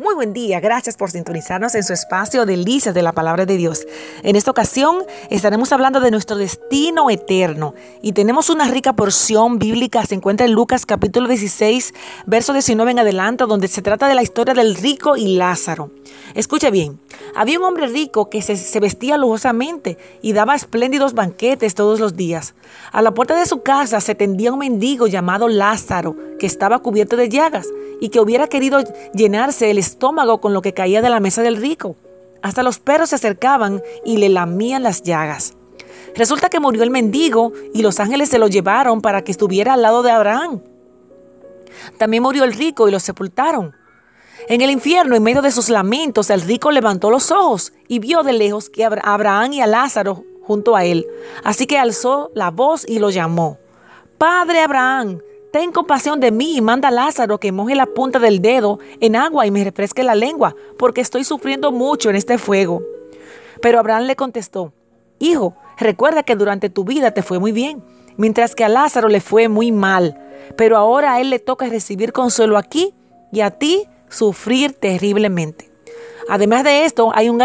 Muy buen día. Gracias por sintonizarnos en su espacio Delicias de la Palabra de Dios. En esta ocasión estaremos hablando de nuestro destino eterno y tenemos una rica porción bíblica. Se encuentra en Lucas capítulo 16, verso 19 en adelante, donde se trata de la historia del rico y Lázaro. Escuche bien, había un hombre rico que se, vestía lujosamente y daba espléndidos banquetes todos los días. A la puerta de su casa se tendía un mendigo llamado Lázaro, que estaba cubierto de llagas y que hubiera querido llenarse el estómago con lo que caía de la mesa del rico. Hasta los perros se acercaban y le lamían las llagas. Resulta que murió el mendigo y los ángeles se lo llevaron para que estuviera al lado de Abraham. También murió el rico y lo sepultaron. En el infierno, en medio de sus lamentos, el rico levantó los ojos y vio de lejos que a Abraham y a Lázaro junto a él. Así que alzó la voz y lo llamó. Padre Abraham, Ten compasión de mí y manda a Lázaro que moje la punta del dedo en agua y me refresque la lengua, porque estoy sufriendo mucho en este fuego. Pero Abraham le contestó, Hijo, recuerda que durante tu vida te fue muy bien, mientras que a Lázaro le fue muy mal, pero ahora a él le toca recibir consuelo aquí y a ti sufrir terriblemente. Además de esto, hay un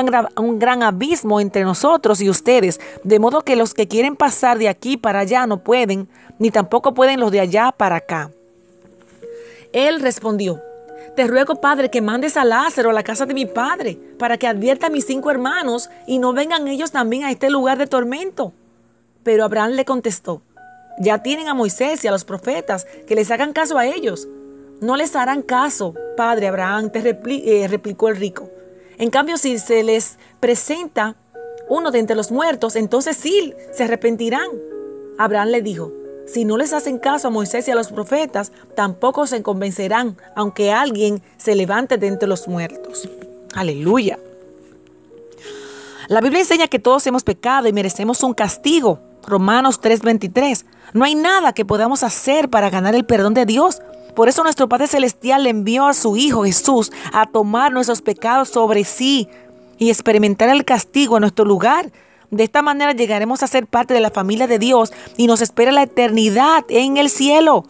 gran, abismo entre nosotros y ustedes, de modo que los que quieren pasar de aquí para allá no pueden, ni tampoco pueden los de allá para acá. Él respondió, te ruego, Padre, que mandes a Lázaro a la casa de mi Padre, para que advierta a mis cinco hermanos y no vengan ellos también a este lugar de tormento. Pero Abraham le contestó, ya tienen a Moisés y a los profetas, que les hagan caso a ellos. No les harán caso, Padre Abraham, te eh, replicó el rico. En cambio, si se les presenta uno de entre los muertos, entonces sí se arrepentirán. Abraham le dijo, si no les hacen caso a Moisés y a los profetas, tampoco se convencerán, aunque alguien se levante de entre los muertos. Aleluya. La Biblia enseña que todos hemos pecado y merecemos un castigo. Romanos 3:23. No hay nada que podamos hacer para ganar el perdón de Dios. Por eso nuestro Padre Celestial le envió a su Hijo Jesús a tomar nuestros pecados sobre sí y experimentar el castigo en nuestro lugar. De esta manera llegaremos a ser parte de la familia de Dios y nos espera la eternidad en el cielo.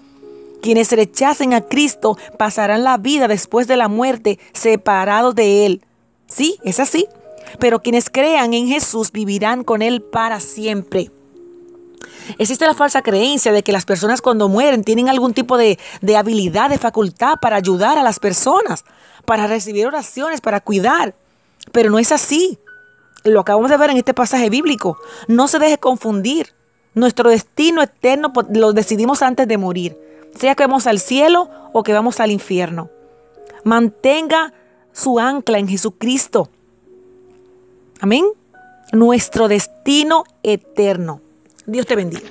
Quienes rechacen a Cristo pasarán la vida después de la muerte separados de Él. Sí, es así. Pero quienes crean en Jesús vivirán con Él para siempre. Existe la falsa creencia de que las personas cuando mueren tienen algún tipo de, de habilidad, de facultad para ayudar a las personas, para recibir oraciones, para cuidar. Pero no es así. Lo acabamos de ver en este pasaje bíblico. No se deje confundir. Nuestro destino eterno pues, lo decidimos antes de morir, sea que vamos al cielo o que vamos al infierno. Mantenga su ancla en Jesucristo. Amén. Nuestro destino eterno. Dios te bendiga.